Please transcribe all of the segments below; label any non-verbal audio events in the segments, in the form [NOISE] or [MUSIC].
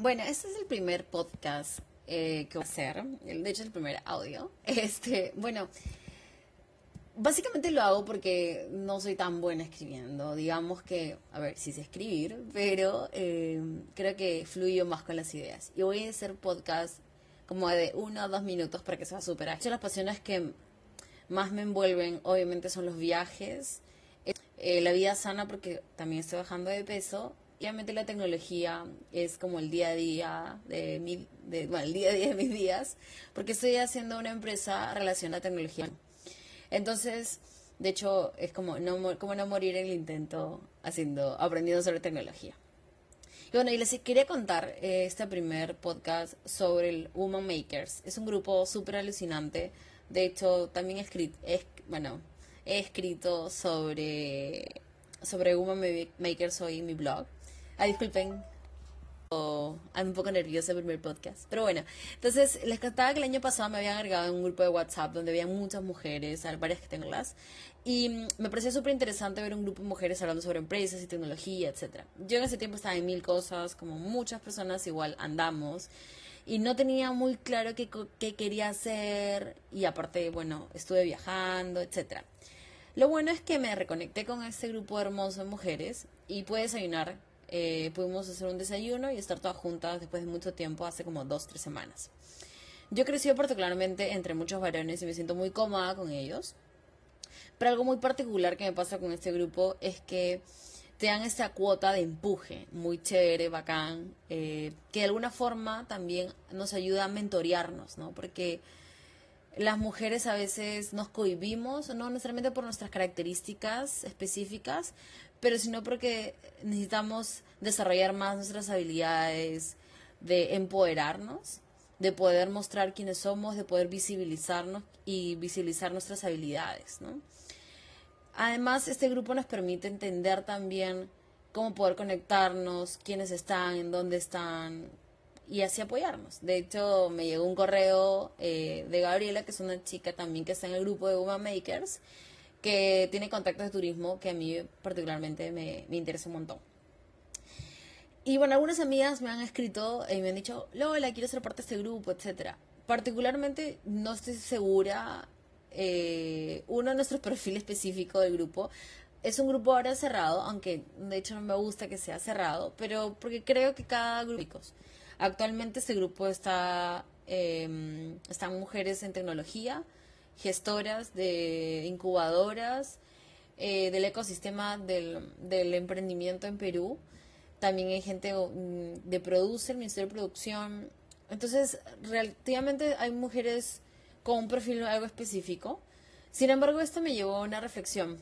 Bueno, este es el primer podcast eh, que voy a hacer. De hecho, el primer audio. [LAUGHS] Este, bueno, básicamente lo hago porque no soy tan buena escribiendo. Digamos que, a ver, sí sé escribir, pero eh, creo que fluyo más con las ideas. Y voy a hacer podcast como de uno o dos minutos para que sea súper ágil. Las pasiones que más me envuelven, obviamente, son los viajes, eh, la vida sana, porque también estoy bajando de peso, obviamente la tecnología es como el día a día de mi, de, bueno, el día a día de mis días, porque estoy haciendo una empresa relacionada a tecnología. Entonces, de hecho, es como no, como no morir en el intento haciendo, aprendiendo sobre tecnología. Y bueno, y les quería contar eh, este primer podcast sobre el Woman Makers. Es un grupo súper alucinante. De hecho, también he escrito, bueno, he escrito sobre, sobre Woman Makers hoy en mi blog. Ah, disculpen. Oh, un poco nerviosa el primer podcast. Pero bueno, entonces les contaba que el año pasado me habían agregado en un grupo de WhatsApp donde había muchas mujeres, varias que tengo las. Y me pareció súper interesante ver un grupo de mujeres hablando sobre empresas y tecnología, etc. Yo en ese tiempo estaba en mil cosas, como muchas personas igual andamos. Y no tenía muy claro qué, qué quería hacer. Y aparte, bueno, estuve viajando, etc. Lo bueno es que me reconecté con este grupo hermoso de mujeres y pude desayunar eh, pudimos hacer un desayuno y estar todas juntas después de mucho tiempo, hace como dos, tres semanas. Yo he crecido particularmente entre muchos varones y me siento muy cómoda con ellos. Pero algo muy particular que me pasa con este grupo es que te dan esta cuota de empuje muy chévere, bacán, eh, que de alguna forma también nos ayuda a mentorearnos, ¿no? Porque las mujeres a veces nos cohibimos, no necesariamente por nuestras características específicas, pero sino porque necesitamos desarrollar más nuestras habilidades de empoderarnos, de poder mostrar quiénes somos, de poder visibilizarnos y visibilizar nuestras habilidades, ¿no? Además, este grupo nos permite entender también cómo poder conectarnos, quiénes están, en dónde están y así apoyarnos. De hecho, me llegó un correo eh, de Gabriela, que es una chica también que está en el grupo de Woman Makers, que tiene contactos de turismo que a mí particularmente me, me interesa un montón. Y bueno, algunas amigas me han escrito y me han dicho, Lola, quiero ser parte de este grupo, etcétera. Particularmente no estoy segura, eh, uno de nuestros perfiles específico del grupo es un grupo ahora cerrado, aunque de hecho no me gusta que sea cerrado, pero porque creo que cada grupo... Actualmente este grupo está, eh, están mujeres en tecnología, gestoras de incubadoras, eh, del ecosistema del, del, emprendimiento en Perú. También hay gente mm, de producer, Ministerio de Producción. Entonces, relativamente hay mujeres con un perfil algo específico. Sin embargo, esto me llevó a una reflexión.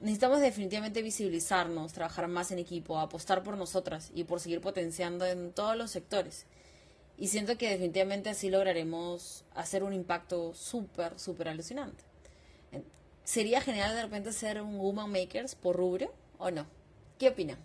Necesitamos definitivamente visibilizarnos, trabajar más en equipo, apostar por nosotras y por seguir potenciando en todos los sectores. Y siento que definitivamente así lograremos hacer un impacto súper, súper alucinante. Sería genial de repente ser un Woman Makers por rubro o no. ¿Qué opinan?